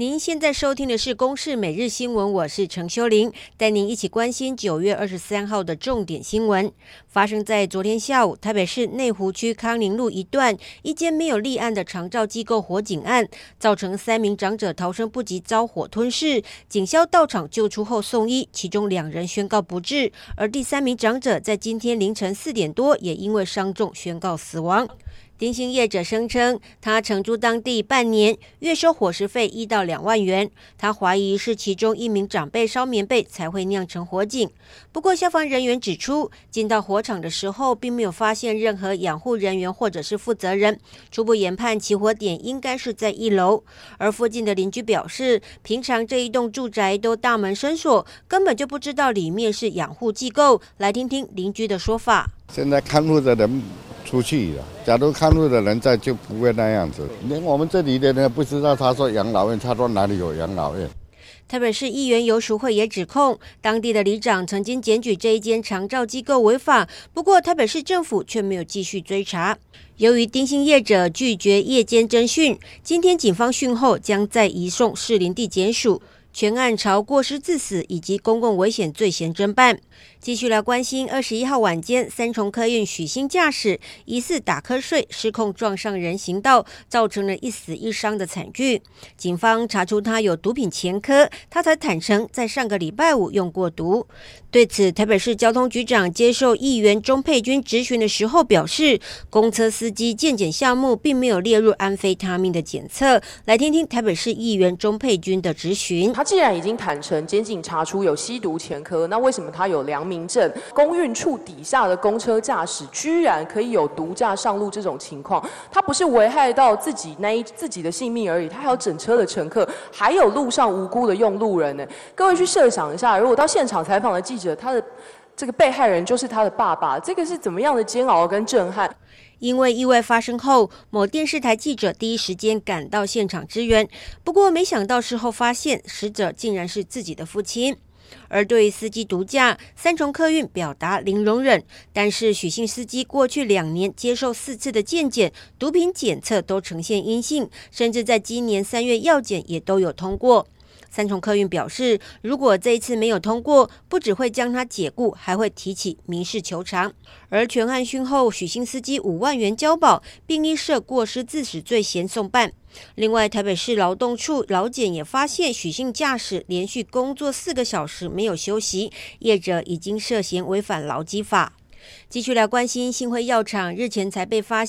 您现在收听的是《公视每日新闻》，我是陈修玲，带您一起关心九月二十三号的重点新闻。发生在昨天下午，台北市内湖区康宁路一段一间没有立案的长照机构火警案，造成三名长者逃生不及遭火吞噬，警消到场救出后送医，其中两人宣告不治，而第三名长者在今天凌晨四点多也因为伤重宣告死亡。丁姓业者声称，他承租当地半年，月收伙食费一到两万元。他怀疑是其中一名长辈烧棉被才会酿成火警。不过，消防人员指出，进到火场的时候，并没有发现任何养护人员或者是负责人。初步研判，起火点应该是在一楼。而附近的邻居表示，平常这一栋住宅都大门深锁，根本就不知道里面是养护机构。来听听邻居的说法。现在看护的人。出去了。假如看路的人在，就不会那样子。连我们这里的人不知道，他说养老院，他说哪里有养老院。台北市议员游淑慧也指控，当地的里长曾经检举这一间长照机构违法，不过台北市政府却没有继续追查。由于丁姓业者拒绝夜间侦讯，今天警方讯后将再移送士林地检署。全案朝过失致死以及公共危险罪嫌侦办。继续来关心，二十一号晚间，三重客运许昕驾驶疑似打瞌睡，失控撞上人行道，造成了一死一伤的惨剧。警方查出他有毒品前科，他才坦承在上个礼拜五用过毒。对此，台北市交通局长接受议员钟佩君质询的时候表示，公车司机健检项目并没有列入安非他命的检测。来听听台北市议员钟佩君的质询。他既然已经坦承，检警查出有吸毒前科，那为什么他有良民证？公运处底下的公车驾驶居然可以有毒驾上路这种情况？他不是危害到自己那一自己的性命而已，他还有整车的乘客，还有路上无辜的用路人呢。各位去设想一下，如果到现场采访的记者，他的这个被害人就是他的爸爸，这个是怎么样的煎熬跟震撼？因为意外发生后，某电视台记者第一时间赶到现场支援。不过，没想到事后发现，死者竟然是自己的父亲。而对于司机毒驾，三重客运表达零容忍。但是许姓司机过去两年接受四次的健检，毒品检测都呈现阴性，甚至在今年三月药检也都有通过。三重客运表示，如果这一次没有通过，不只会将他解雇，还会提起民事求偿。而全案讯后，许姓司机五万元交保，并依涉过失致死罪嫌送办。另外，台北市劳动处劳检也发现，许姓驾驶连续工作四个小时没有休息，业者已经涉嫌违反劳基法。继续来关心，新辉药厂日前才被发。